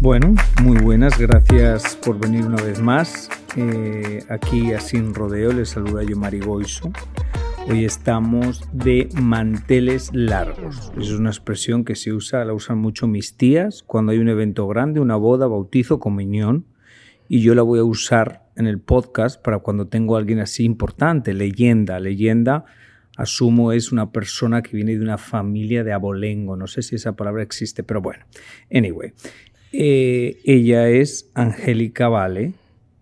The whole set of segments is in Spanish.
Bueno, muy buenas, gracias por venir una vez más. Eh, aquí a Sin Rodeo les saluda yo Marigoiso. Hoy estamos de manteles largos. Es una expresión que se usa, la usan mucho mis tías cuando hay un evento grande, una boda, bautizo, comunión. Y yo la voy a usar en el podcast para cuando tengo a alguien así importante, leyenda. Leyenda, asumo, es una persona que viene de una familia de abolengo. No sé si esa palabra existe, pero bueno. Anyway, eh, ella es Angélica Vale,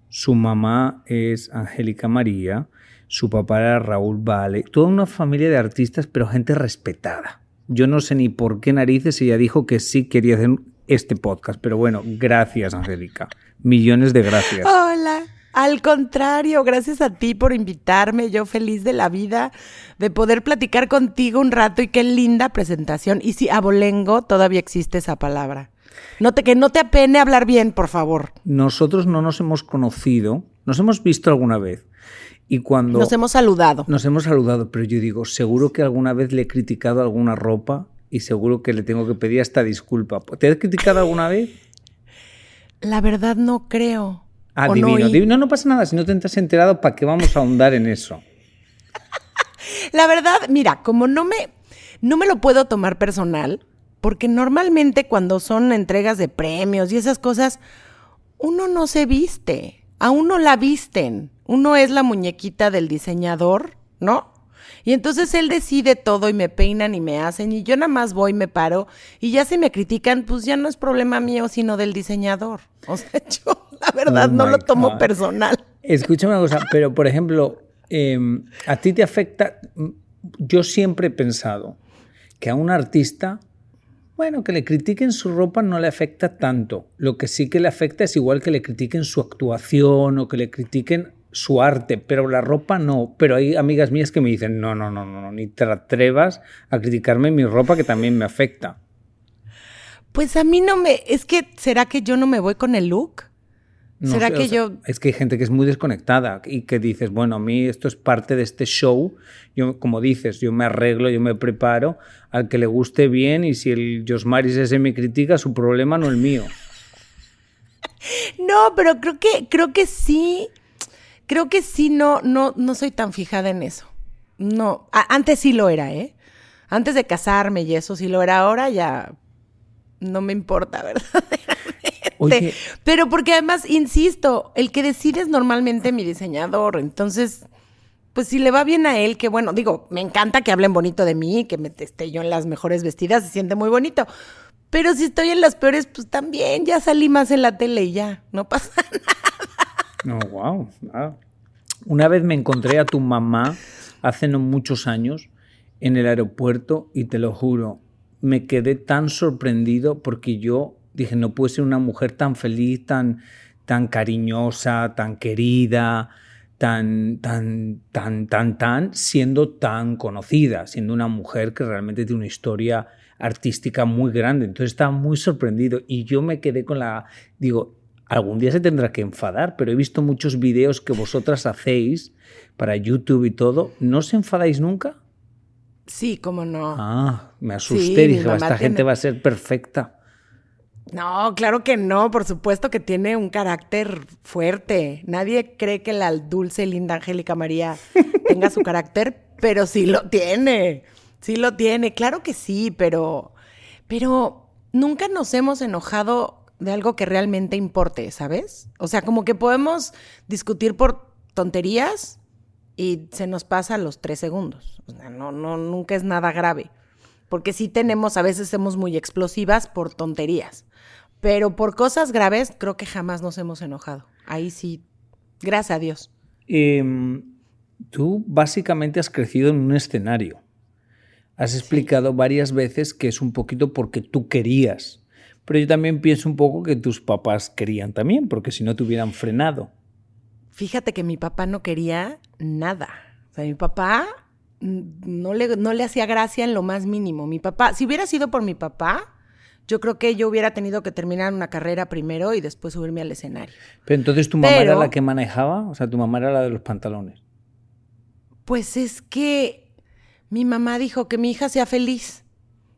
su mamá es Angélica María, su papá era Raúl Vale, toda una familia de artistas, pero gente respetada. Yo no sé ni por qué narices ella dijo que sí quería hacer este podcast, pero bueno, gracias Angélica, millones de gracias. Hola. Al contrario, gracias a ti por invitarme. Yo feliz de la vida de poder platicar contigo un rato y qué linda presentación. Y si abolengo, todavía existe esa palabra. No te, que no te apene hablar bien, por favor. Nosotros no nos hemos conocido, nos hemos visto alguna vez. Y cuando Nos hemos saludado. nos hemos saludado, pero yo digo, seguro que alguna vez le he criticado alguna ropa y seguro que le tengo que pedir esta disculpa. ¿Te has criticado alguna vez? La verdad no creo. Ah, O divino, no, y-. No pasa nada, si no te has enterado, ¿para qué vamos a ahondar en eso? La verdad, mira, como no me, no me lo puedo tomar personal, porque normalmente cuando son entregas de premios y esas cosas, uno no se viste, a uno la visten, uno es la muñequita del diseñador, ¿no? Y entonces él decide todo y me peinan y me hacen y yo nada más voy, me paro y ya si me critican, pues ya no es problema mío, sino del diseñador. O sea, yo la verdad Oh no lo tomo God. personal. Escúchame una cosa, pero por ejemplo, eh, a ti te afecta. Yo siempre he pensado que a un artista, bueno, que le critiquen su ropa no le afecta tanto. Lo que sí que le afecta es igual que le critiquen su actuación o que le critiquen su arte, pero la ropa no. Pero hay amigas mías que me dicen, no, no, no, no, no, ni te atrevas a criticarme mi ropa que también me afecta. Pues a mí no me, es que, ¿será que yo no me voy con el look? No ¿Será sé, que o sea, yo- Es que hay gente que es muy desconectada y que dices, bueno, a mí esto es parte de este show. Yo, como dices, yo me arreglo, yo me preparo al que le guste bien y si el Josmaris ese me critica, su problema, no el mío. No, pero creo que, creo que sí, creo que sí, no, no, no soy tan fijada en eso. No, a- antes sí lo era, ¿eh? Antes de casarme y eso sí lo era, ahora ya no me importa, verdaderamente. Oye. Pero porque además, insisto, el que decide es normalmente mi diseñador, entonces, pues si le va bien a él, que bueno, digo, me encanta que hablen bonito de mí, que me esté yo en las mejores vestidas, se siente muy bonito. Pero si estoy en las peores, pues también ya salí más en la tele y ya, no pasa No, wow. Una vez me encontré a tu mamá hace no muchos años en el aeropuerto y te lo juro, me quedé tan sorprendido porque yo dije, no puede ser una mujer tan feliz, tan, tan cariñosa, tan querida, tan, tan, tan, tan, tan, siendo tan conocida, siendo una mujer que realmente tiene una historia artística muy grande. Entonces estaba muy sorprendido y yo me quedé con la, digo, algún día se tendrá que enfadar, pero he visto muchos videos que vosotras hacéis para YouTube y todo. ¿No os enfadáis nunca? Sí, cómo no. Ah, me asusté, Sí, dije, "Va, mamá esta gente va a ser perfecta. No, claro que no, por supuesto que tiene un carácter fuerte. Nadie cree que la dulce, linda Angélica María tenga su carácter, pero sí lo tiene. Sí lo tiene, claro que sí, pero pero nunca nos hemos enojado de algo que realmente importe, ¿sabes? O sea, como que podemos discutir por tonterías y se nos pasa los tres segundos. O sea, no, no, nunca es nada grave. Porque sí tenemos, a veces somos muy explosivas por tonterías. Pero por cosas graves creo que jamás nos hemos enojado. Ahí sí, gracias a Dios. Em, tú básicamente has crecido en un escenario. Has explicado varias veces que es un poquito porque tú querías. Pero yo también pienso un poco que tus papás querían también, porque si no te hubieran frenado. Fíjate que mi papá no quería nada. O sea, mi papá no le, no le hacía gracia en lo más mínimo. Mi papá, si hubiera sido por mi papá, yo creo que yo hubiera tenido que terminar una carrera primero y después subirme al escenario. Pero entonces tu mamá era la que manejaba, o sea, tu mamá era la de los pantalones. Pues es que mi mamá dijo que mi hija sea feliz.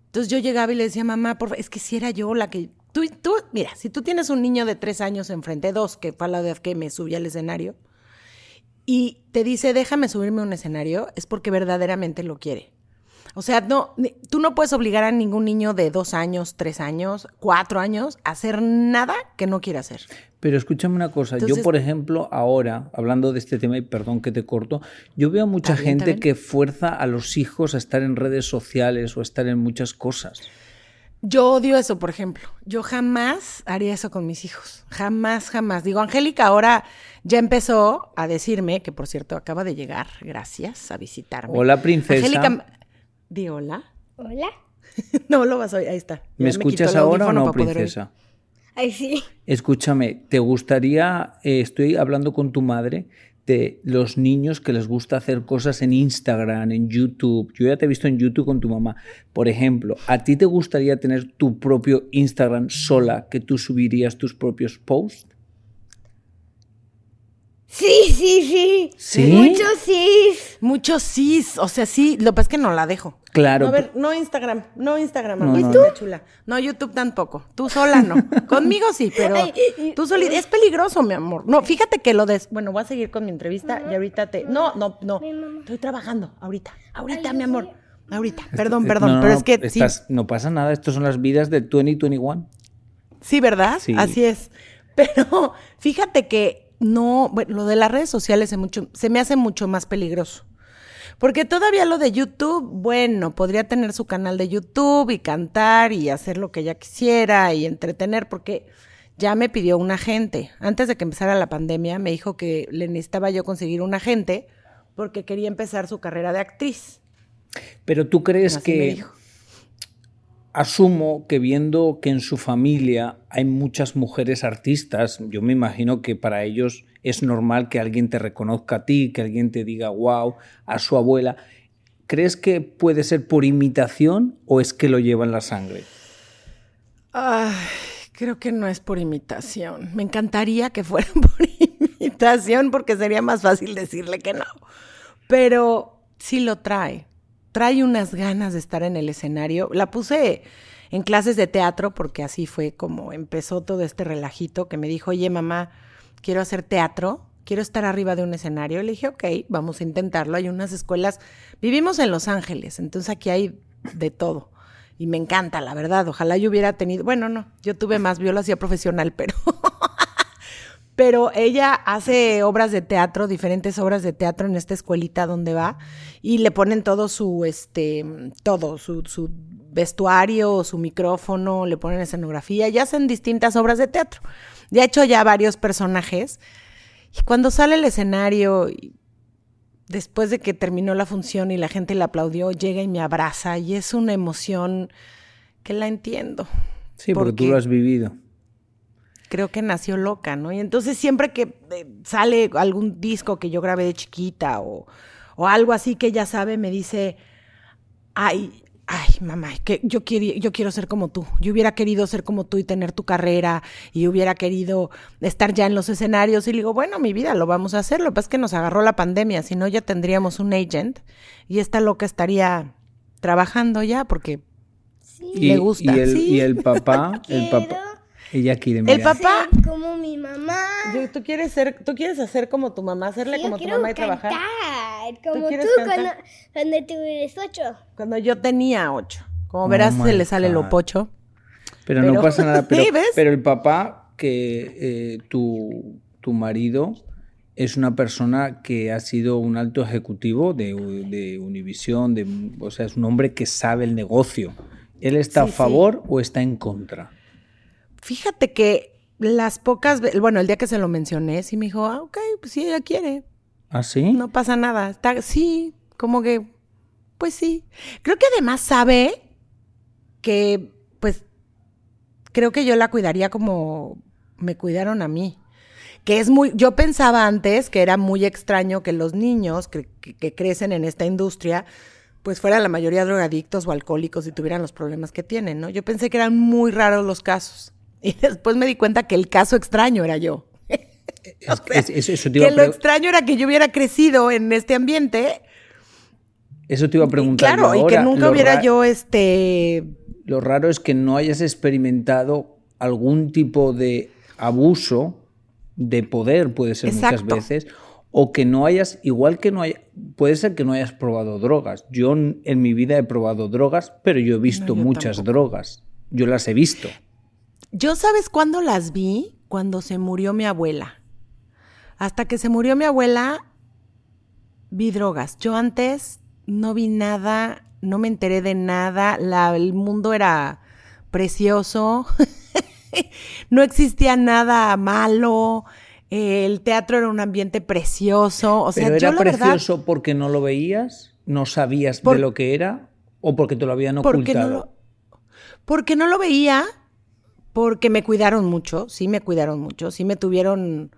Entonces yo llegaba y le decía, mamá, por es que si era yo la que... Tú, tú, mira, si tú tienes un niño de tres años enfrente, dos, que fue la vez que me subí al escenario, y te dice, déjame subirme a un escenario, es porque verdaderamente lo quiere. O sea, no, tú no puedes obligar a ningún niño de dos años, tres años, cuatro años a hacer nada que no quiera hacer. Pero escúchame una cosa, yo por ejemplo ahora, hablando de este tema y perdón que te corto, yo veo mucha gente que fuerza a los hijos a estar en redes sociales o a estar en muchas cosas. Yo odio eso, por ejemplo. Yo jamás haría eso con mis hijos. Jamás, jamás. Digo, Angélica ahora ya empezó a decirme, que por cierto acaba de llegar, gracias, a visitarme. Hola, princesa. Angélica, Di hola. Hola. no lo vas a oír, ahí está. ¿Me escuchas ahora o no, princesa? Ay, sí. Escúchame, ¿te gustaría, eh, estoy hablando con tu madre, de los niños que les gusta hacer cosas en Instagram, en YouTube. Yo ya te he visto en YouTube con tu mamá. Por ejemplo, ¿a ti te gustaría tener tu propio Instagram sola, que tú subirías tus propios posts? Sí, sí, sí. ¿Sí? Muchos sí. Muchos sí. O sea, sí. Lo que pasa es que no la dejo. Claro. a ver, no Instagram. No Instagram. No, ¿Y tú? Chula. No, YouTube tampoco. Tú sola no. Conmigo sí, pero tú solita. Es peligroso, mi amor. No, fíjate que lo des. Bueno, voy a seguir con mi entrevista y ahorita te. No, no, no. Estoy trabajando. Ahorita. Ahorita, mi amor. Ahorita. Perdón, perdón. pero es que. No pasa nada. Estas son las vidas de 2021. Sí, ¿verdad? Sí. Así es. Pero fíjate que no, bueno, lo de las redes sociales mucho, se me hace mucho más peligroso. Porque todavía lo de YouTube, bueno, podría tener su canal de YouTube y cantar y hacer lo que ella quisiera y entretener, porque ya me pidió un agente. Antes de que empezara la pandemia, me dijo que le necesitaba yo conseguir un agente porque quería empezar su carrera de actriz. Pero tú crees que asumo que viendo que en su familia hay muchas mujeres artistas, yo me imagino que para ellos es normal que alguien te reconozca a ti, que alguien te diga wow a su abuela. ¿Crees que puede ser por imitación o es que lo lleva en la sangre? creo que no es por imitación. Me encantaría que fuera por imitación porque sería más fácil decirle que no. Pero sí lo trae trae unas ganas de estar en el escenario. La puse en clases de teatro porque así fue como empezó todo este relajito que me dijo, oye mamá, quiero hacer teatro, quiero estar arriba de un escenario. Le dije, ok, vamos a intentarlo. Hay unas escuelas, vivimos en Los Ángeles, entonces aquí hay de todo. Y me encanta, la verdad. Ojalá yo hubiera tenido, bueno, no, yo tuve más biología profesional, pero pero ella hace obras de teatro, diferentes obras de teatro en esta escuelita donde va y le ponen todo su, este, todo, su, su vestuario, su micrófono, le ponen escenografía y hacen distintas obras de teatro. Ya ha hecho ya varios personajes y cuando sale el escenario, después de que terminó la función y la gente le aplaudió, llega y me abraza y es una emoción que la entiendo. Sí, porque tú lo has vivido creo que nació loca, ¿no? Y entonces siempre que eh, sale algún disco que yo grabé de chiquita o, algo así que ella sabe, me dice, ay, ay, mamá, que yo, quiero, yo quiero ser como tú. Yo hubiera querido ser como tú y tener tu carrera y hubiera querido estar ya en los escenarios. Y le digo, bueno, mi vida, lo vamos a hacer. Lo que pasa es que nos agarró la pandemia, si no ya tendríamos un agent y esta loca estaría trabajando ya porque le gusta. Y el, y el papá, el papá Ella quiere El papá, Ser como mi mamá. ¿tú quieres ser, tú quieres hacer como tu mamá, hacerle como tu mamá y trabajar? cantar, como tú, quieres cuando, cantar? cuando tú eres ocho. Cuando yo tenía ocho. Como Oh verás, se le sale lo pocho. Pero, Pero- no pasa nada. Pero, ¿Sí, ves? pero el papá, que eh, tu, tu marido, es una persona que ha sido un alto ejecutivo de, de Univisión, de, o sea, es un hombre que sabe el negocio. ¿Él está Sí, a sí. favor o está en contra? Fíjate que las pocas, ve- bueno, el día que se lo mencioné, sí me dijo, ah, ok, pues sí, ella quiere. ¿Ah, sí? No pasa nada. Está, sí, como que, pues sí. Creo que además sabe que, pues, creo que yo la cuidaría como me cuidaron a mí. Que es muy, yo pensaba antes que era muy extraño que los niños que, que- que crecen en esta industria, pues fueran la mayoría drogadictos o alcohólicos y tuvieran los problemas que tienen, ¿no? Yo pensé que eran muy raros los casos. Y después me di cuenta que el caso extraño era yo. Es que es- eso, eso te iba Que a lo extraño era que yo hubiera crecido en este ambiente. eso te iba a Y preguntar. claro, y que nunca hubiera ra- yo este. Lo raro es que no hayas experimentado algún tipo de abuso de poder, puede ser Exacto. muchas veces, o que no hayas, igual que no haya, puede ser que no hayas probado drogas. Yo en mi vida he probado drogas, pero yo he visto yo muchas tampoco. drogas. Yo las he visto. Yo, ¿sabes cuándo las vi? Cuando se murió mi abuela. Hasta que se murió mi abuela, vi drogas. Yo antes no vi nada, no me enteré de nada. La- el mundo era precioso. no existía nada malo. El teatro era un ambiente precioso. O sea, pero yo era verdad, precioso porque no lo veías, no sabías Por- de lo que era, o porque te lo habían porque no ocultado. lo, porque no lo veía, porque me cuidaron mucho, sí me cuidaron mucho, sí me tuvieron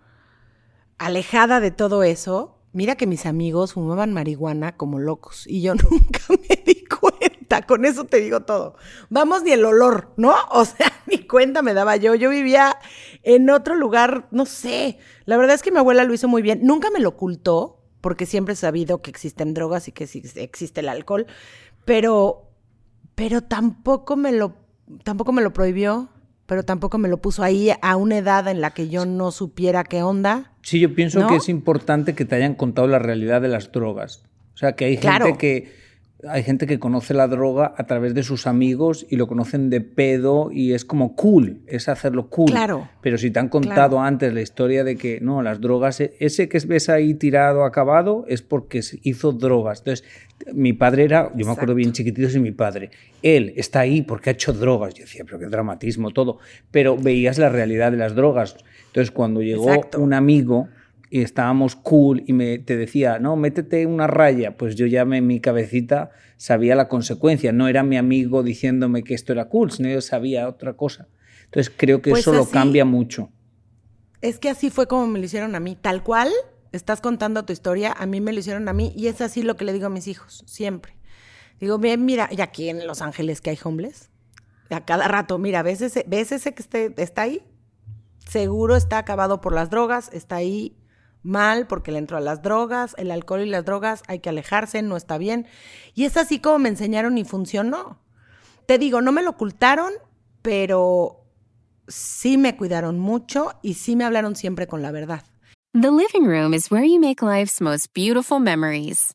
alejada de todo eso. Mira que mis amigos fumaban marihuana como locos y yo nunca me di cuenta, con eso te digo todo. Vamos, ni el olor, ¿no? O sea, ni cuenta me daba yo. Yo vivía en otro lugar, no sé. La verdad es que mi abuela lo hizo muy bien. Nunca me lo ocultó, porque siempre he sabido que existen drogas y que existe el alcohol, pero pero tampoco me lo tampoco me lo prohibió, pero tampoco me lo puso ahí a una edad en la que yo no supiera qué onda. Sí, yo pienso ¿No? que es importante que te hayan contado la realidad de las drogas. O sea, que hay gente que hay gente que conoce la droga a través de sus amigos y lo conocen de pedo y es como cool, es hacerlo cool. Claro. Pero si te han contado antes la historia de que no, las drogas, ese que ves ahí tirado, acabado, es porque hizo drogas. Entonces, mi padre era, yo me acuerdo bien chiquitito, es mi padre. Él está ahí porque ha hecho drogas. Yo decía, pero qué dramatismo todo. Pero veías la realidad de las drogas. Entonces, cuando llegó Exacto. un amigo y estábamos cool y me, te decía, no, métete una raya, pues yo ya me, en mi cabecita sabía la consecuencia. No era mi amigo diciéndome que esto era cool, sino yo sabía otra cosa. Entonces creo que Pues eso lo así- cambia mucho. Es que así fue como me lo hicieron a mí, tal cual estás contando tu historia, a mí me lo hicieron a mí y es así lo que le digo a mis hijos, siempre. Digo, bien, mira, y aquí en Los Ángeles que hay homeless, a cada rato, mira, ¿ves ese, ves ese que esté- está ahí? Seguro está acabado por las drogas, está ahí mal porque le entró a las drogas, el alcohol y las drogas, hay que alejarse, no está bien. Y es así como me enseñaron y funcionó. Te digo, no me lo ocultaron, pero sí me cuidaron mucho y sí me hablaron siempre con la verdad. The living room is where you make life's most beautiful memories.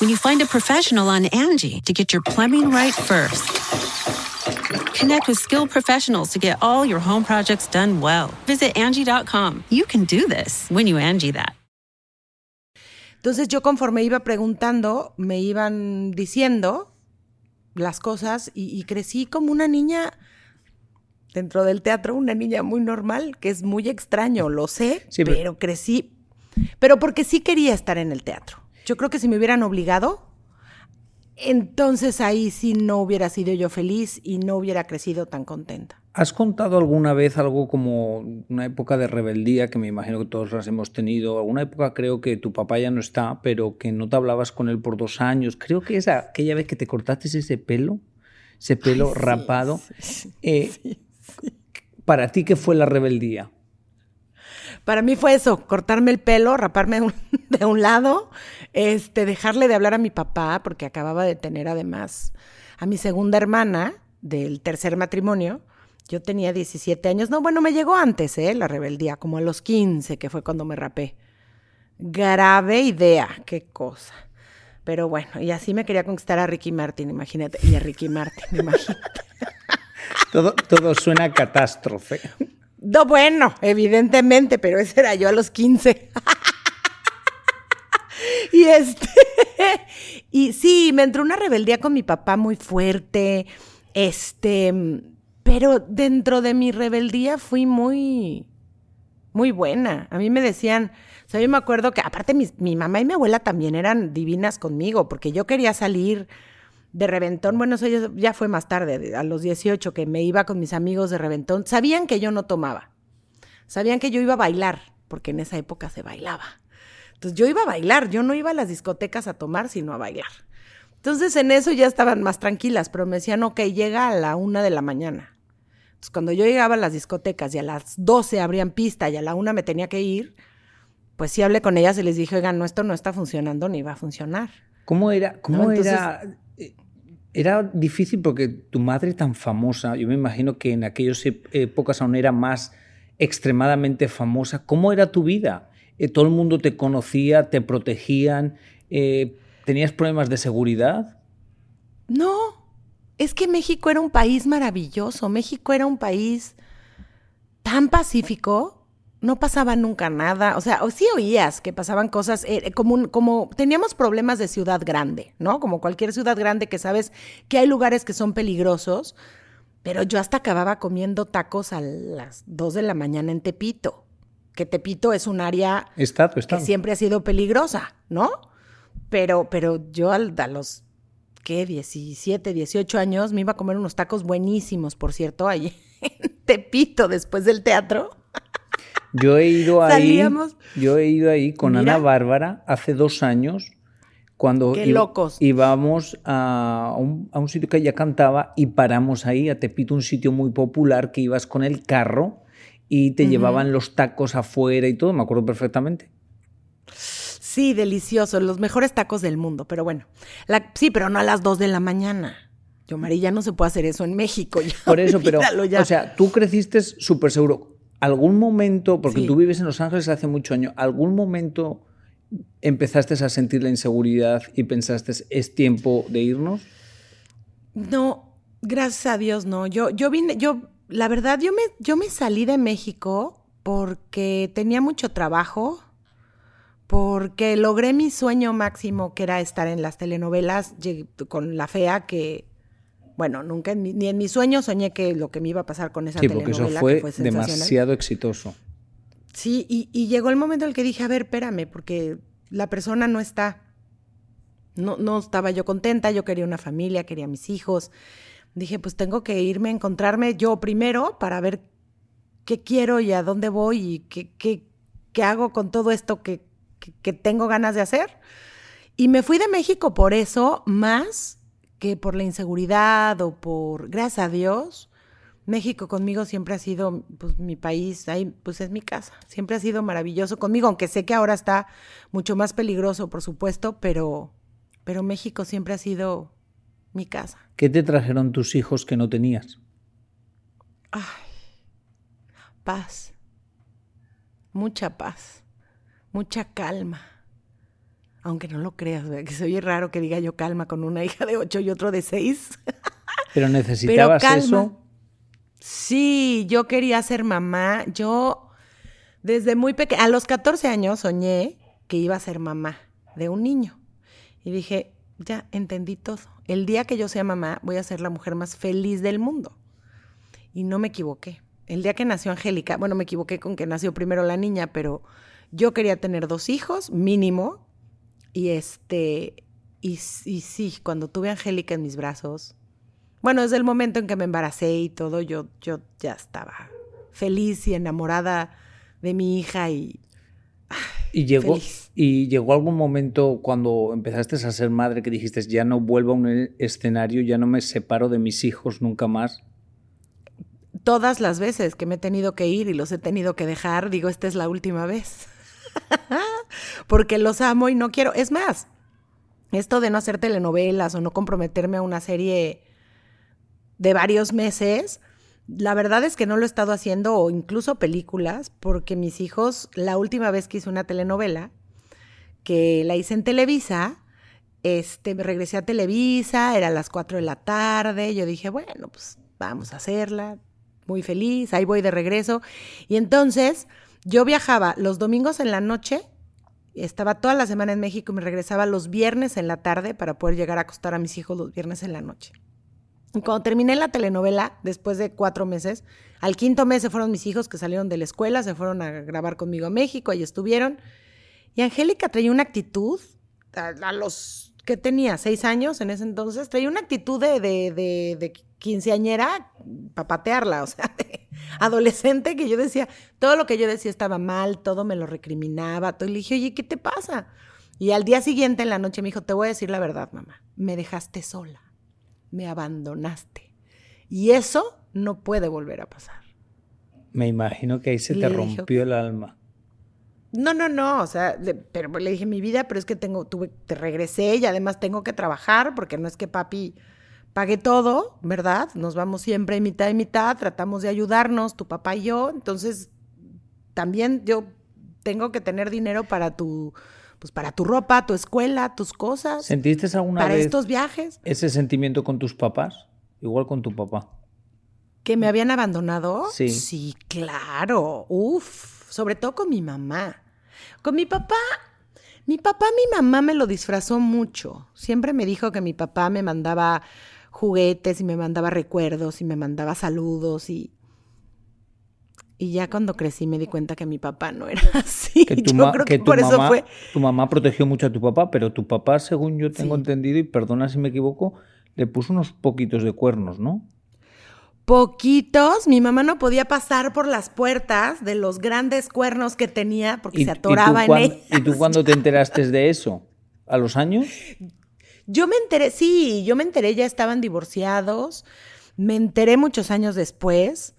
When you find a professional on Angie to get your plumbing right first. Connect with skilled professionals to get all your home projects done well. Visit Angie.com. You can do this when you Angie that. Entonces yo conforme iba preguntando, me iban diciendo las cosas y, y crecí como una niña dentro del teatro, una niña muy normal, que es muy extraño, lo sé, Sí, pero- pero crecí, pero porque sí quería estar en el teatro. Yo creo que si me hubieran obligado, entonces ahí sí no hubiera sido yo feliz y no hubiera crecido tan contenta. ¿Has contado alguna vez algo como una época de rebeldía que me imagino que todos las hemos tenido? Alguna época creo que tu papá ya no está, pero que no te hablabas con él por dos años. Creo que esa aquella vez que te cortaste ese pelo, ese pelo rapado. Eh, ¿Para ti qué fue la rebeldía? Para mí fue eso, cortarme el pelo, raparme de un lado, este, dejarle de hablar a mi papá, porque acababa de tener además a mi segunda hermana del tercer matrimonio. Yo tenía 17 años. No, bueno, me llegó antes, ¿eh? La rebeldía, como a los 15, que fue cuando me rapé. Grave idea, qué cosa. Pero bueno, y así me quería conquistar a Ricky Martin, imagínate. Y a Ricky Martin, imagínate. todo, todo suena catástrofe. No, bueno, evidentemente, pero ese era yo a los 15. y este. y sí, me entró una rebeldía con mi papá muy fuerte. Este. Pero dentro de mi rebeldía fui muy. Muy buena. A mí me decían. O sea, yo me acuerdo que, aparte, mi, mi mamá y mi abuela también eran divinas conmigo, porque yo quería salir de reventón, bueno, eso ya, fue más tarde, a los 18 que me iba con mis amigos de reventón, sabían que yo no tomaba, sabían que yo iba a bailar, porque en esa época se bailaba. Entonces yo iba a bailar, yo no iba a las discotecas a tomar, sino a bailar. Entonces en eso ya estaban más tranquilas, pero me decían, ok, llega a la una de la mañana. Entonces cuando yo llegaba a las discotecas y a las 12 abrían pista y a la una me tenía que ir, pues sí hablé con ellas y les dije, oigan, no, esto no está funcionando ni va a funcionar. ¿Cómo era, cómo era era difícil porque tu madre tan famosa, yo me imagino que en aquellas épocas aún era más extremadamente famosa. ¿Cómo era tu vida? Eh, ¿Todo el mundo te conocía, te protegían? Eh, ¿Tenías problemas de seguridad? No, es que México era un país maravilloso. México era un país tan pacífico no pasaba nunca nada, o sea, o sí oías que pasaban cosas, eh, como, como teníamos problemas de ciudad grande, ¿no? Como cualquier ciudad grande que sabes que hay lugares que son peligrosos, pero yo hasta acababa comiendo tacos a las 2 de la mañana en Tepito, que Tepito es un área que siempre ha sido peligrosa, ¿no? Pero, pero yo a los, ¿qué? 17, 18 años me iba a comer unos tacos buenísimos, por cierto, ahí en Tepito después del teatro. Yo he ido ahí. Yo he ido ahí con Ana Bárbara hace dos años cuando íbamos a un, a un, sitio que ella cantaba y paramos ahí, a Tepito, un sitio muy popular que ibas con el carro y te llevaban los tacos afuera y todo, me acuerdo perfectamente. Sí, delicioso, los mejores tacos del mundo, pero bueno, sí, pero no a las dos de la mañana. Yo, María, ya no se puede hacer eso en México. Por eso, pero, o sea, tú creciste súper seguro ¿Algún momento, porque tú vives en Los Ángeles hace mucho años, algún momento empezaste a sentir la inseguridad y pensaste, es tiempo de irnos? No, gracias a Dios no. Yo, yo vine, yo, la verdad, yo me, yo me salí de México porque tenía mucho trabajo, porque logré mi sueño máximo, que era estar en las telenovelas con la fea que bueno, nunca ni en mi sueño soñé que lo que me iba a pasar con esa sí, porque eso fue, demasiado exitoso. Sí, y, llegó el momento en el que dije, a ver, espérame, porque la persona no está. No, no estaba yo contenta, yo quería una familia, quería mis hijos. Dije, pues tengo que irme a encontrarme yo primero para ver qué quiero y a dónde voy y qué, qué, qué hago con todo esto que, que tengo ganas de hacer. Y me fui de México por eso, más que por la inseguridad o por, gracias a Dios, México conmigo siempre ha sido, pues mi país, ahí, pues es mi casa, siempre ha sido maravilloso conmigo, aunque sé que ahora está mucho más peligroso, por supuesto, pero, pero México siempre ha sido mi casa. ¿Qué te trajeron tus hijos que no tenías? Ay, paz, mucha paz, mucha calma aunque no lo creas, que se oye raro que diga yo calma con una hija de ocho y otro de seis. Pero necesitabas eso. Sí, yo quería ser mamá. Yo desde muy pequeña, a los 14 años soñé que iba a ser mamá de un niño. Y dije, ya entendí todo. El día que yo sea mamá, voy a ser la mujer más feliz del mundo. Y no me equivoqué. El día que nació Angélica, bueno, me equivoqué con que nació primero la niña, pero yo quería tener dos hijos, mínimo, y este, y, sí, cuando tuve a Angélica en mis brazos, bueno, desde el momento en que me embaracé y todo, yo, yo ya estaba feliz y enamorada de mi hija y Y llegó, Feliz. y llegó algún momento cuando empezaste a ser madre que dijiste, ya no vuelvo a un escenario, ya no me separo de mis hijos nunca más. todas las veces que me he tenido que ir y los he tenido que dejar, digo, esta es la última vez. Porque los amo y no quiero. Es más, esto de no hacer telenovelas o no comprometerme a una serie de varios meses, la verdad es que no lo he estado haciendo o incluso películas, porque mis hijos, la última vez que hice una telenovela, que la hice en Televisa, este, me regresé a Televisa, era a las 4 de la tarde, yo dije, bueno, pues vamos a hacerla, muy feliz, ahí voy de regreso. Y entonces yo viajaba los domingos en la noche, estaba toda la semana en México y me regresaba los viernes en la tarde para poder llegar a acostar a mis hijos los viernes en la noche. Y cuando terminé la telenovela, después de cuatro meses, al quinto mes se fueron mis hijos que salieron de la escuela, se fueron a grabar conmigo a México, ahí estuvieron. Y Angélica traía una actitud, a, los que tenía seis años en ese entonces, traía una actitud de, de, de quinceañera para patearla, o sea, de adolescente que yo decía, todo lo que yo decía estaba mal, todo me lo recriminaba, todo. Y le dije, oye, ¿qué te pasa? Y al día siguiente en la noche me dijo, te voy a decir la verdad, mamá, me dejaste sola, me abandonaste. Y eso no puede volver a pasar. Me imagino que ahí se te dije, rompió el alma. No, no, no, o sea, le- pero le dije mi vida, pero es que tengo, tuve, te regresé y además tengo que trabajar porque no es que papi pague todo, ¿verdad? Nos vamos siempre mitad y mitad, tratamos de ayudarnos, tu papá y yo, entonces también yo tengo que tener dinero para tu, pues para tu ropa, tu escuela, tus cosas, ¿Sentiste alguna para vez estos viajes ese sentimiento con tus papás? Igual con tu papá. que me habían abandonado. Sí. Sí, claro, uf, sobre todo con mi mamá. Con mi papá, mi papá, mi mamá me lo disfrazó mucho. Siempre me dijo que mi papá me mandaba juguetes y me mandaba recuerdos y me mandaba saludos y y ya cuando crecí me di cuenta que mi papá no era así. Que tu, Yo creo que que tu por eso mamá, fue tu mamá protegió mucho a tu papá, pero tu papá, según yo tengo Sí. entendido, y perdona si me equivoco, le puso unos poquitos de cuernos, ¿no? poquitos. Mi mamá no podía pasar por las puertas de los grandes cuernos que tenía porque se atoraba y tú, en ellas. ¿Y tú cuándo te enteraste de eso? ¿A los años? Yo me enteré, sí, yo me enteré, ya estaban divorciados. Me enteré muchos años después.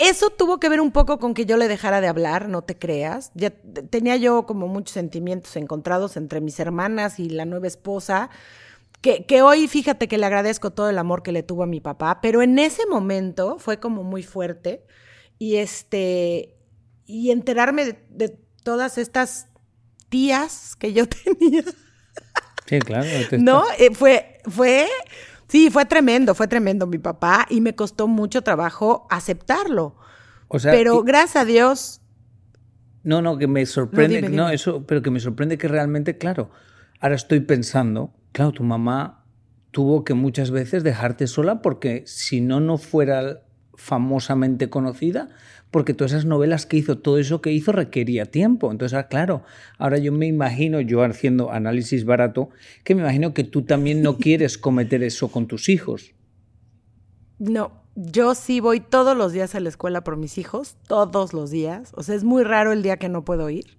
Eso tuvo que ver un poco con que yo le dejara de hablar, no te creas. Ya tenía yo como muchos sentimientos encontrados entre mis hermanas y la nueva esposa, que, hoy fíjate que le agradezco todo el amor que le tuvo a mi papá, pero en ese momento fue como muy fuerte. Y este, y enterarme de todas estas tías que yo tenía. Sí, claro. No, Eh, fue, fue, sí, fue tremendo, fue tremendo mi papá y me costó mucho trabajo aceptarlo. O sea, Pero y- gracias a Dios, No, no, que me sorprende, dime, no, dime. eso, pero que me sorprende que realmente, claro, ahora estoy pensando, claro, tu mamá tuvo que muchas veces dejarte sola porque si no, no fuera famosamente conocida, porque todas esas novelas que hizo, todo eso que hizo requería tiempo. Entonces, ah, claro, ahora yo me imagino, yo haciendo análisis barato, que me imagino que tú también no quieres cometer eso con tus hijos. no, yo sí voy todos los días a la escuela por mis hijos, todos los días. O sea, es muy raro el día que no puedo ir.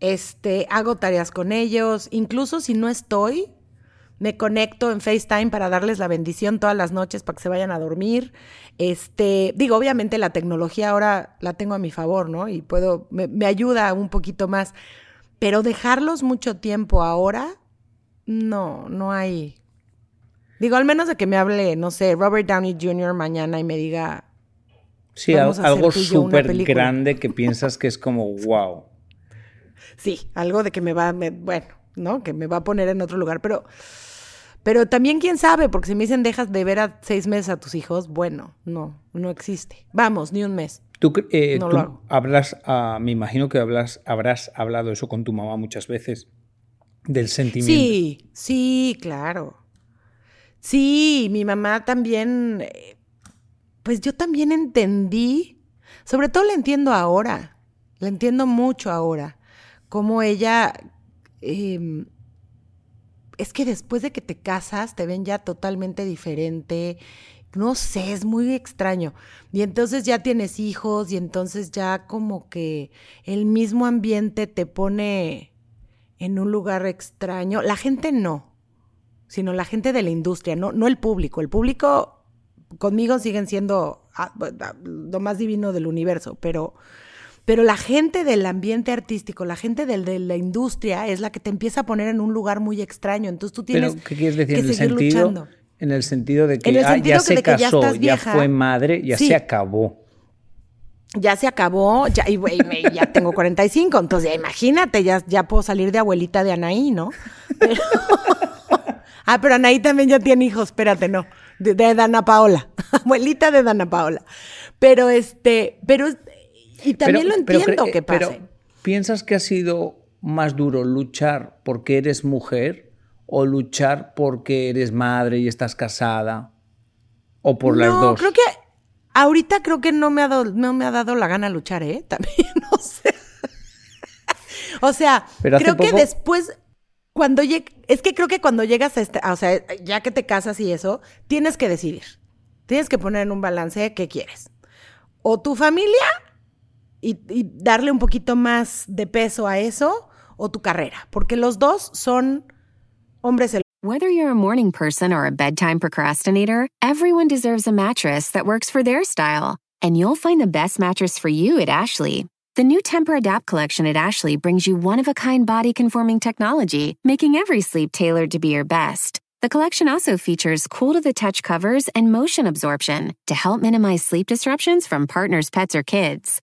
Este, hago tareas con ellos, incluso si no estoy, me conecto en FaceTime para darles la bendición todas las noches para que se vayan a dormir. Este, digo, obviamente la tecnología ahora la tengo a mi favor, ¿no? Y puedo, me, me ayuda un poquito más. Pero dejarlos mucho tiempo ahora, no, no hay. Digo, al menos de que me hable, no sé, Robert Downey Jr. mañana y me diga, Sí, a algo súper grande que piensas que es como, wow. Sí, algo de que me va, me- bueno, ¿no? Que me va a poner en otro lugar, pero, pero también quién sabe, porque si me dicen dejas de ver a seis meses a tus hijos, bueno, no, no existe. Vamos, ni un mes. Tú, eh, No tú lo hago. hablas, ah, me imagino que hablas, habrás hablado eso con tu mamá muchas veces, del sentimiento. Sí, sí, claro. Sí, mi mamá también, eh, pues yo también entendí, sobre todo la entiendo ahora, la entiendo mucho ahora, cómo ella, eh, es que después de que te casas te ven ya totalmente diferente. No sé, es muy extraño. Y entonces ya tienes hijos y entonces ya como que el mismo ambiente te pone en un lugar extraño. La gente no, sino la gente de la industria, no, no el público. El público conmigo siguen siendo ah, ah, lo más divino del universo, pero, pero la gente del ambiente artístico, la gente del, de la industria es la que te empieza a poner en un lugar muy extraño. Entonces tú tienes Pero, ¿qué quieres decir? que en el seguir sentido, luchando. En el sentido de que ah, ya que se ya casó, ya, fue madre, ya Sí. se acabó. ya se acabó, ya, y, me- ya tengo 45, entonces ya imagínate, ya, ya puedo salir de abuelita de Anaí, ¿no? Pero- ah, pero Anaí también ya tiene hijos, espérate, no, de, de Dana Paola, abuelita de Dana Paola. Pero este, pero, y también lo pero entiendo cre- que pero, pase. ¿piensas que ha sido más duro luchar porque eres mujer o luchar porque eres madre y estás casada? ¿O por las no, dos? creo que ahorita creo que no me ha dado, no me ha dado la gana luchar, ¿eh? También, no sé. o sea, Pero creo que poco- después, cuando llegue, es que creo que cuando llegas a este, o sea, ya que te casas y eso, tienes que decidir. Tienes que poner en un balance qué quieres. O tu familia y, y darle un poquito más de peso a eso, o tu carrera, porque los dos son hombres Whether you're a morning person or a bedtime procrastinator, everyone deserves a mattress that works for their style. And you'll find the best mattress for you at Ashley. The new Temper Adapt collection at Ashley brings you one of a kind body conforming technology, making every sleep tailored to be your best. The collection also features cool to the touch covers and motion absorption to help minimize sleep disruptions from partners, pets, or kids.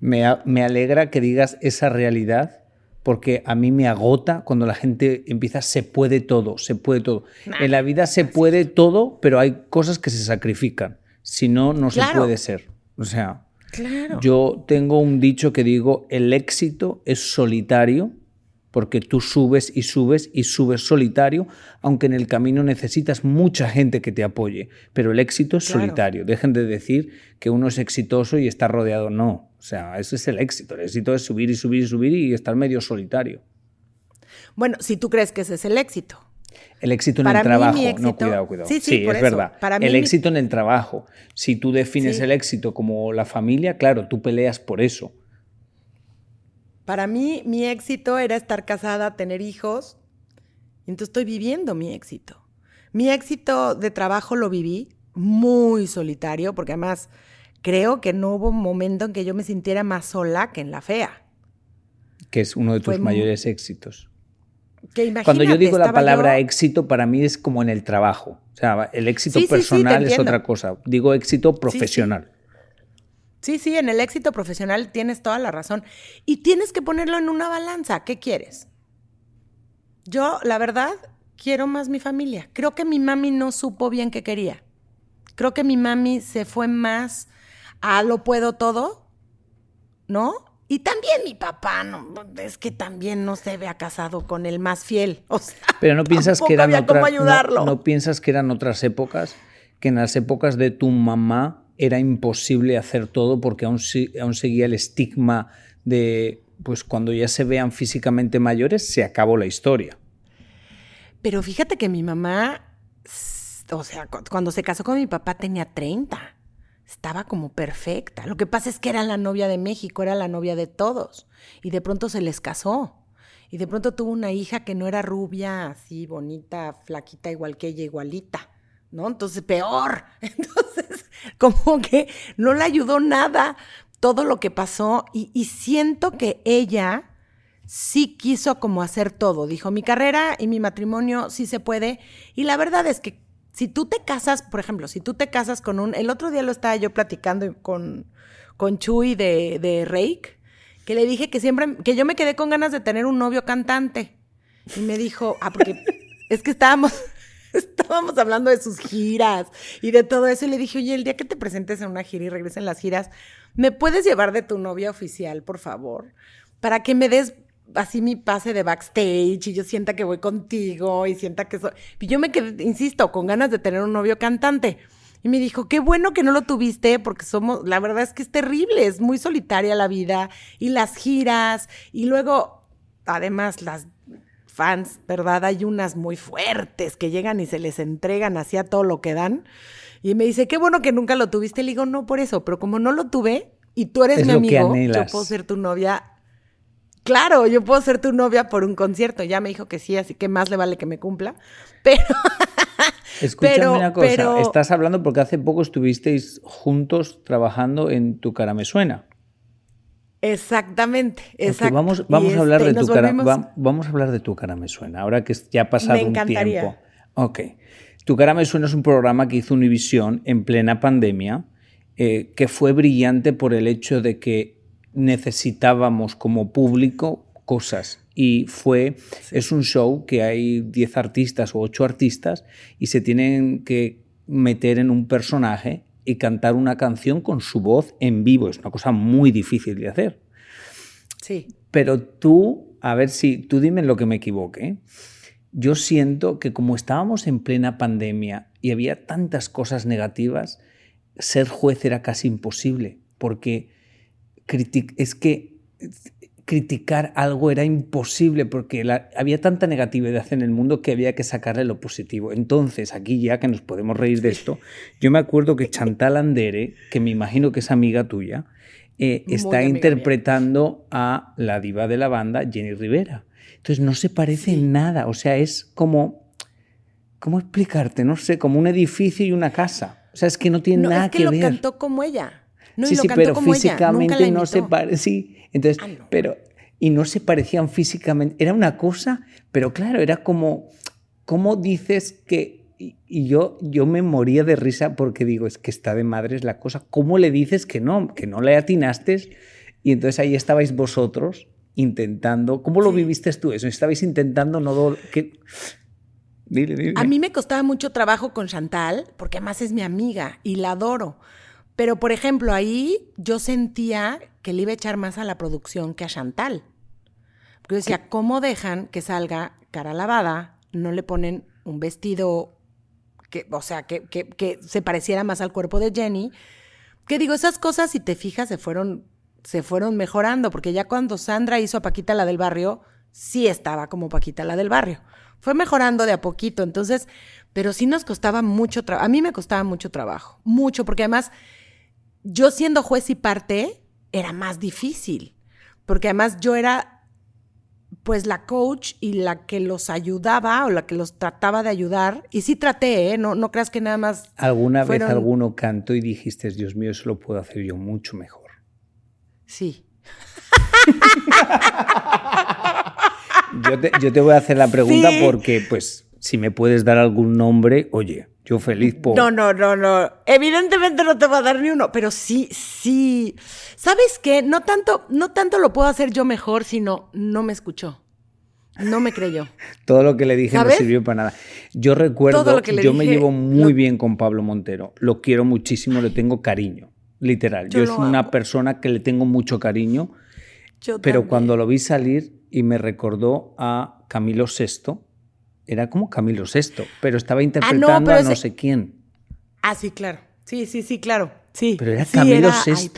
Me, alegra que digas esa realidad porque a mí me agota cuando la gente empieza se puede todo, se puede todo. en la vida se puede todo, pero hay cosas que se sacrifican. Si no, no se puede ser. O sea, Claro. yo tengo un dicho que digo, el éxito es solitario porque tú subes y subes y subes solitario, aunque en el camino necesitas mucha gente que te apoye, pero el éxito es Claro. solitario. Dejen de decir que uno es exitoso y está rodeado, no. O sea, ese es el éxito. El éxito es subir y subir y subir y estar medio solitario. Bueno, si tú crees que ese es el éxito. El éxito en Para el mí, trabajo, no, cuidado, cuidado. Sí, sí, por es eso. verdad. Para mí, el mi- éxito en el trabajo. Si tú defines Sí. el éxito como la familia, claro, tú peleas por eso. Para mí, mi éxito era estar casada, tener hijos. Y entonces estoy viviendo mi éxito. Mi éxito de trabajo lo viví muy solitario, porque además creo que no hubo un momento en que yo me sintiera más sola que en la fea. que es uno de Fue tus muy- mayores éxitos. Que Cuando yo digo la palabra yo- éxito, para mí es como en el trabajo. O sea, el éxito Sí, sí, sí, te personal es otra cosa. Digo éxito profesional. Sí, sí, en el éxito profesional tienes toda la razón. Y tienes que ponerlo en una balanza. ¿Qué quieres? Yo, la verdad, quiero más mi familia. Creo que mi mami no supo bien qué quería. Creo que mi mami se fue más a lo puedo todo, ¿no? Y también mi papá, no, es que también no se había casado con el más fiel. O sea, Pero no piensas que eran otras ayudarlo. no, no piensas que eran otras épocas, que en las épocas de tu mamá era imposible hacer todo porque aún, aún seguía el estigma de pues cuando ya se vean físicamente mayores se acabó la historia. Pero fíjate que mi mamá, o sea, cu- cuando se casó con mi papá tenía 30. Estaba como perfecta. Lo que pasa es que era la novia de México, era la novia de todos. Y de pronto se les casó. Y de pronto tuvo una hija que no era rubia, así bonita, flaquita, igual que ella, igualita. ¿No? Entonces, peor. Entonces, como que no le ayudó nada todo lo que pasó. Y, y siento que ella sí quiso como hacer todo. Dijo, mi carrera y mi matrimonio sí se puede. Y la verdad es que si tú te casas, por ejemplo, si tú te casas con un... El otro día lo estaba yo platicando con, con Chuy de, de Rake, que le dije que siempre, que yo me quedé con ganas de tener un novio cantante. Y me dijo, ah, porque es que estábamos, estábamos hablando de sus giras y de todo eso. Y le dije, oye, el día que te presentes en una gira y regresen las giras, ¿me puedes llevar de tu novia oficial, por favor? Para que me des así mi pase de backstage y yo sienta que voy contigo y sienta que soy... Y yo me quedé, insisto, con ganas de tener un novio cantante. Y me dijo, qué bueno que no lo tuviste porque somos, la verdad es que es terrible, es muy solitaria la vida y las giras y luego, además, las fans, ¿verdad? Hay unas muy fuertes que llegan y se les entregan hacia todo lo que dan. Y me dice, qué bueno que nunca lo tuviste. Le digo, no por eso, pero como no lo tuve y tú eres Es mi amigo, yo puedo ser tu novia. Claro, yo puedo ser tu novia por un concierto. Ya me dijo que sí, así que más le vale que me cumpla. Pero, Escúchame Pero- una cosa, pero- estás hablando porque hace poco estuvisteis juntos trabajando en Tu cara me suena. Exactamente, exacto. vamos, a hablar este, de tu cara, va- vamos a hablar de Tu cara me suena, ahora que ya ha pasado Me un tiempo. Ok. Tu cara me suena es un programa que hizo Univisión en plena pandemia, eh, que fue brillante por el hecho de que necesitábamos como público cosas. Y fue, es un show que hay 10 artistas o 8 artistas y se tienen que meter en un personaje y cantar una canción con su voz en vivo. Es una cosa muy difícil de hacer. Sí. Pero tú, a ver si, tú dime en lo que me equivoque. Yo siento que como estábamos en plena pandemia y había tantas cosas negativas, ser juez era casi imposible, porque es que criticar algo era imposible, porque la- había tanta negatividad en el mundo que había que sacarle lo positivo. Entonces, aquí ya que nos podemos reír de esto, yo me acuerdo que Chantal Andere, que me imagino que es amiga tuya, eh, está mía. interpretando a la diva de la banda, Jenny Rivera. Entonces no se parece en nada, o sea, es como, ¿cómo explicarte? No sé, como un edificio y una casa. O sea, es que no tiene No, nada es que, que, lo ver. cantó como ella. No, sí, y lo sí, cantó pero como ella. Nunca físicamente no se parece. Sí, entonces, Ah, no. pero, y no se parecían físicamente. Era una cosa, pero claro, era como, ¿cómo dices que.? Y, y yo, yo me moría de risa porque digo, es que está de madres la cosa. ¿Cómo le dices que no? Que no le atinaste. Y entonces ahí estabais vosotros intentando. ¿Cómo lo viviste tú eso? Estabais intentando no. que... Dile, dile. A mí me costaba mucho trabajo con Chantal, porque además es mi amiga y la adoro. Pero, por ejemplo, ahí yo sentía que le iba a echar más a la producción que a Chantal. Porque yo decía, ¿cómo dejan que salga cara lavada? No le ponen un vestido que, o sea, que, que- que se pareciera más al cuerpo de Jenny. Que digo, esas cosas, si te fijas, se fueron, se fueron mejorando, porque ya cuando Sandra hizo a Paquita la del barrio, sí estaba como Paquita la del barrio. Fue mejorando de a poquito, entonces, pero sí nos costaba mucho trabajo. A mí me costaba mucho trabajo, mucho, porque además yo siendo juez y parte era más difícil, porque además yo era pues la coach y la que los ayudaba o la que los trataba de ayudar. Y sí traté, ¿eh? No, no creas que nada más... ¿Alguna fueron- vez alguno cantó y dijiste, Dios mío, eso lo puedo hacer yo mucho mejor? Sí. Yo te, yo te voy a hacer la pregunta Sí. porque, pues, si me puedes dar algún nombre, oye, yo feliz por... No, no, no, no. Evidentemente no te voy a dar ni uno, pero sí, sí. ¿Sabes qué? No tanto, no tanto lo puedo hacer yo mejor, sino no me escuchó. No me creyó. Todo lo que le dije ¿Sabes? no sirvió para nada. Yo recuerdo, que le yo me dije, llevo muy bien con Pablo Montero. Lo quiero muchísimo, le tengo cariño, literal. Yo, Yo es una amo. persona que le tengo mucho cariño, Yo pero también. cuando lo vi salir y me recordó a Camilo VI, era como Camilo VI, pero estaba interpretando Ah, pero a no ese- sé quién. Ah, sí, claro. Sí, sí, sí, claro. Sí. Pero era Sí, Camilo era- VI.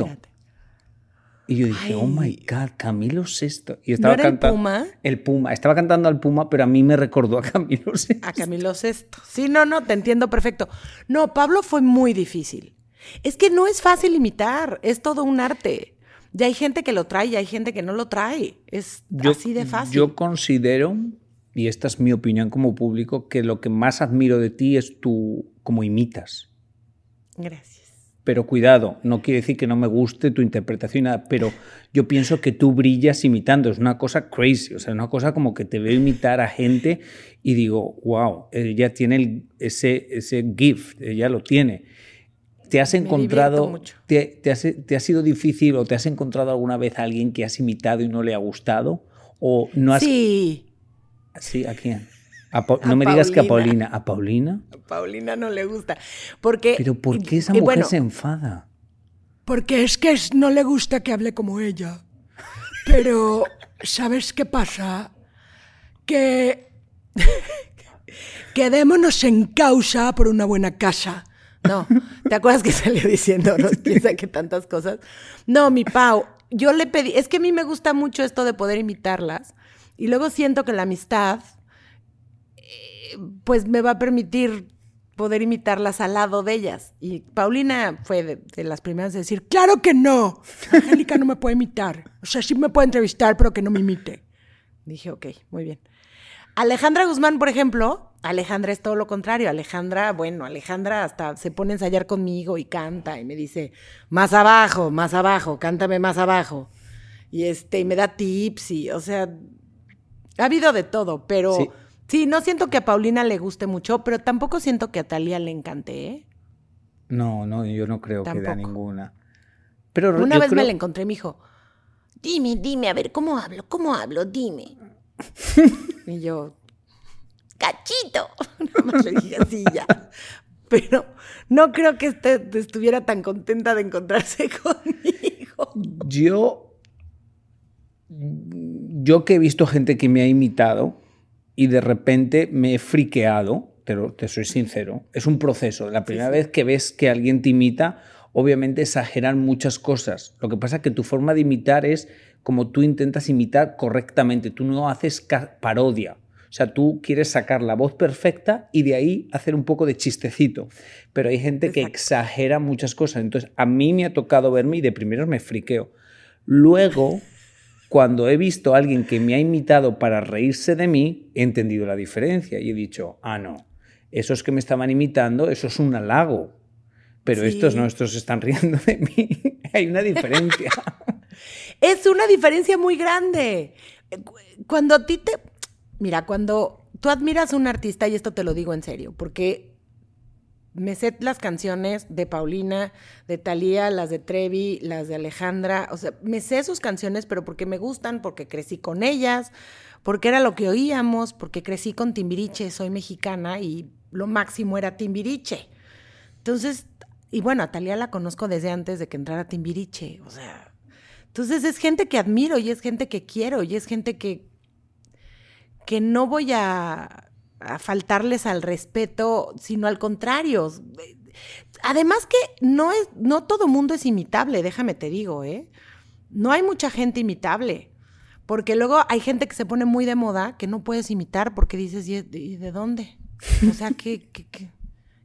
Y yo dije, oh my. God, Camilo VI. Y estaba era el cantando. Puma? El Puma. Estaba cantando al Puma, pero a mí me recordó a Camilo VI. A Camilo Sesto. Sí, no, no, te entiendo perfecto. No, Pablo fue muy difícil. Es que no es fácil imitar, es todo un arte. Ya hay gente que lo trae y hay gente que no lo trae. Es así de fácil. Yo considero, y esta es mi opinión como público, que lo que más admiro de ti es tu cómo imitas. Gracias. Pero cuidado, no quiere decir que no me guste tu interpretación, nada, pero yo pienso que tú brillas imitando, es una cosa crazy, o sea, una cosa como que te veo imitar a gente y digo, wow, ella tiene el- ese, ese gift, ella lo tiene. ¿Te has encontrado, mucho. te, te has- te ha sido difícil o te has encontrado alguna vez a alguien que has imitado y no le ha gustado? ¿O no has... Sí. Sí, ¿a quién? A Pa- A no me digas que a Paulina. ¿A Paulina? A Paulina no le gusta. Porque. Pero ¿por qué esa y mujer bueno, se enfada? Porque es que no le gusta que hable como ella. Pero, ¿sabes qué pasa? Que. Quedémonos en causa por una buena casa. No, ¿te acuerdas que salió diciendo no piensa que tantas cosas? No, mi Pau, yo le pedí, es que a mí me gusta mucho esto de poder imitarlas y luego siento que la amistad eh, pues me va a permitir poder imitarlas al lado de ellas. Y Paulina fue de, de las primeras a decir, Claro que no. Angélica no me puede imitar. O sea, sí me puede entrevistar, pero que no me imite. Dije, ok, muy bien. Alejandra Guzmán, por ejemplo, Alejandra es todo lo contrario. Alejandra, bueno, Alejandra hasta se pone a ensayar conmigo y canta y me dice, más abajo, más abajo, cántame más abajo. Y este, y me da tips y, o sea, ha habido de todo, pero Sí. sí, no siento que a Paulina le guste mucho, pero tampoco siento que a Talía le encante, ¿eh? No, no, yo no creo que da Tampoco. ninguna. Pero Una vez me la encontré y me dijo, dime, dime, a ver, ¿cómo hablo? ¿Cómo hablo? Dime. y yo, cachito. Nada más le dije así ya. Pero no creo que este- estuviera tan contenta de encontrarse conmigo. Yo, yo que he visto gente que me ha imitado y de repente me he friqueado, te, lo- te soy sincero, es un proceso. La primera vez que ves que alguien te imita, obviamente exageran muchas cosas. Lo que pasa es que tu forma de imitar es como tú intentas imitar correctamente, tú no haces parodia. O sea, tú quieres sacar la voz perfecta y de ahí hacer un poco de chistecito. Pero hay gente que exagera muchas cosas. Entonces, a mí me ha tocado verme y de primeros me friqueo. Luego, cuando he visto a alguien que me ha imitado para reírse de mí, he entendido la diferencia y he dicho, ah, no, esos que me estaban imitando, eso es un halago. Pero Sí. estos no, estos se están riendo de mí. Hay una diferencia. Es una diferencia muy grande. Cu- Cuando a ti te... Mira, cuando tú admiras a un artista, y esto te lo digo en serio, porque me sé las canciones de Paulina, de Thalía, las de Trevi, las de Alejandra, o sea, me sé sus canciones, pero porque me gustan, porque crecí con ellas, porque era lo que oíamos, porque crecí con Timbiriche, soy mexicana y lo máximo era Timbiriche. Entonces, y bueno, a Talía la conozco desde antes de que entrara Timbiriche, o sea, entonces es gente que admiro y es gente que quiero y es gente que, que no voy a, a faltarles al respeto, sino al contrario. Además que no es, no todo mundo es imitable, déjame te digo, ¿eh? No hay mucha gente imitable. Porque luego hay gente que se pone muy de moda que no puedes imitar porque dices, ¿y de, dónde? O sea, ¿qué, qué, qué,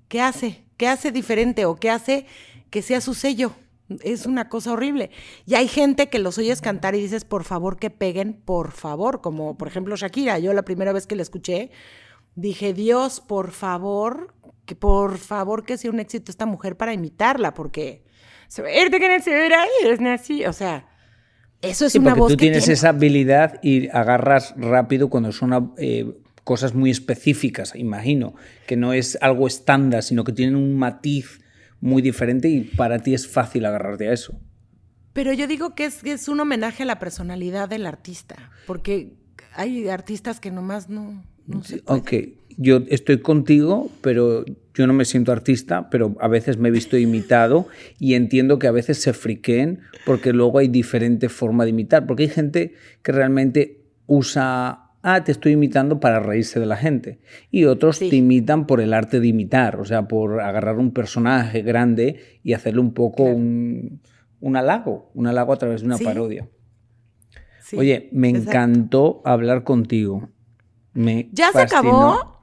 qué hace? ¿Qué hace diferente o qué hace que sea su sello? Es una cosa horrible. Y hay gente que los oyes cantar y dices, por favor, que peguen, por favor. Como por ejemplo Shakira. Yo la primera vez que la escuché, dije, Dios, por favor, que por favor que sea un éxito esta mujer para imitarla, porque. O sea, eso es Sí, una porque voz tú que tienes tiene- esa habilidad y agarras rápido cuando son eh, cosas muy específicas, imagino, que no es algo estándar, sino que tienen un matiz muy diferente y para ti es fácil agarrarte a eso. Pero yo digo que es, que es un homenaje a la personalidad del artista, porque hay artistas que nomás no, no se puede. Ok, yo estoy contigo, pero yo no me siento artista, pero a veces me he visto imitado y entiendo que a veces se friqueen porque luego hay diferente forma de imitar, porque hay gente que realmente usa, ah, te estoy imitando para reírse de la gente, y otros Sí. te imitan por el arte de imitar, o sea, por agarrar un personaje grande y hacerle un poco Claro. un, un halago, un halago a través de una Sí. parodia. Sí, Oye, me exacto. encantó hablar contigo. Me ¿Ya se acabó?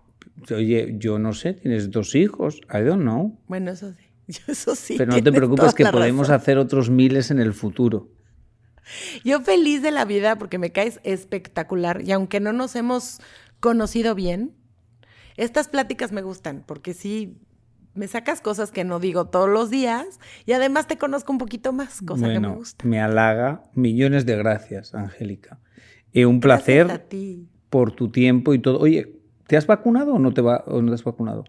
Oye, yo no sé, tienes dos hijos, I don't know. Bueno, eso sí. Eso sí. Pero no te preocupes que podemos razón. hacer otros miles en el futuro. Yo feliz de la vida porque me caes espectacular y aunque no nos hemos conocido bien, estas pláticas me gustan porque sí me sacas cosas que no digo todos los días y además te conozco un poquito más, cosa que me gusta. me halaga. Millones de gracias, Angélica. Eh, un placer Gracias a ti. Por tu tiempo y todo. Oye, ¿te has vacunado o no te, va, o no te has vacunado?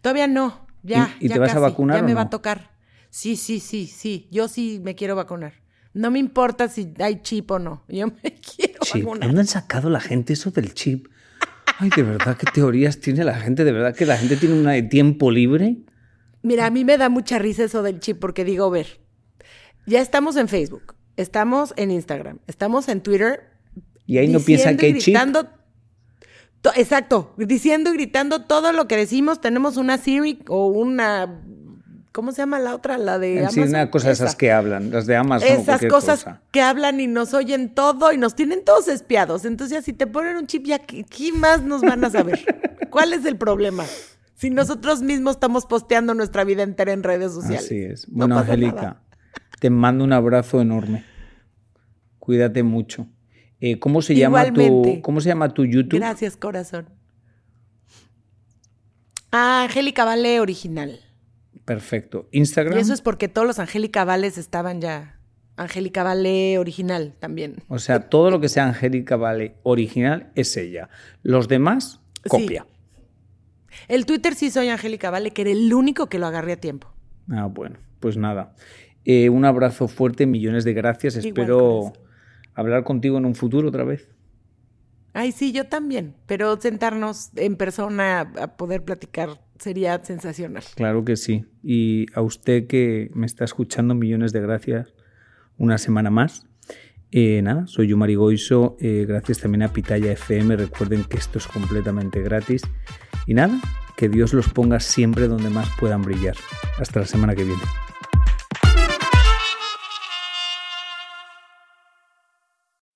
Todavía no, ya. ¿Y- y ya te vas a vacunar Ya o me no? va a tocar. Sí, sí, sí, sí. Yo sí me quiero vacunar. No me importa si hay chip o no. Yo me quiero Chip. vacunar. ¿Dónde han sacado la gente eso del chip? Ay, de verdad, ¿qué teorías tiene la gente? ¿De verdad que la gente tiene un tiempo libre? Mira, a mí me da mucha risa eso del chip porque digo, ver, ya estamos en Facebook, estamos en Instagram, estamos en Twitter. Y ahí no piensan que hay chip. Exacto, diciendo y gritando todo lo que decimos. Tenemos una Siri o una. ¿Cómo se llama la otra? La de En sí, Amazon. una cosa esas Esa. que hablan, las de Amazon Esas cosas cosa. que hablan y nos oyen todo y nos tienen todos espiados. Entonces, ya si te ponen un chip, ya ¿qué, qué más nos van a saber? ¿Cuál es el problema? Si nosotros mismos estamos posteando nuestra vida entera en redes sociales. Así es. No Bueno, pasa Angélica, te mando un abrazo enorme. Cuídate mucho. Eh, ¿cómo, se llama tu. ¿Cómo se llama tu YouTube? Gracias, corazón. Ah, Angélica Vale original. Perfecto. Instagram. Y eso es porque todos los Angélica Vales estaban ya. Angélica Vale original también. O sea, todo lo que sea Angélica Vale original es ella. Los demás, Sí. copia. El Twitter sí soy Angélica Vale, que era el único que lo agarré a tiempo. Ah, bueno, pues nada. Eh, un abrazo fuerte, millones de gracias. Igual, Espero. Hablar contigo en un futuro otra vez. Ay, sí, yo también. Pero sentarnos en persona a poder platicar sería sensacional. Claro que sí. Y a usted que me está escuchando, millones de gracias una semana más. Eh, nada, soy yo Marigoiso. Eh, gracias también a Pitaya FM. Recuerden que esto es completamente gratis. Y nada, que Dios los ponga siempre donde más puedan brillar. Hasta la semana que viene.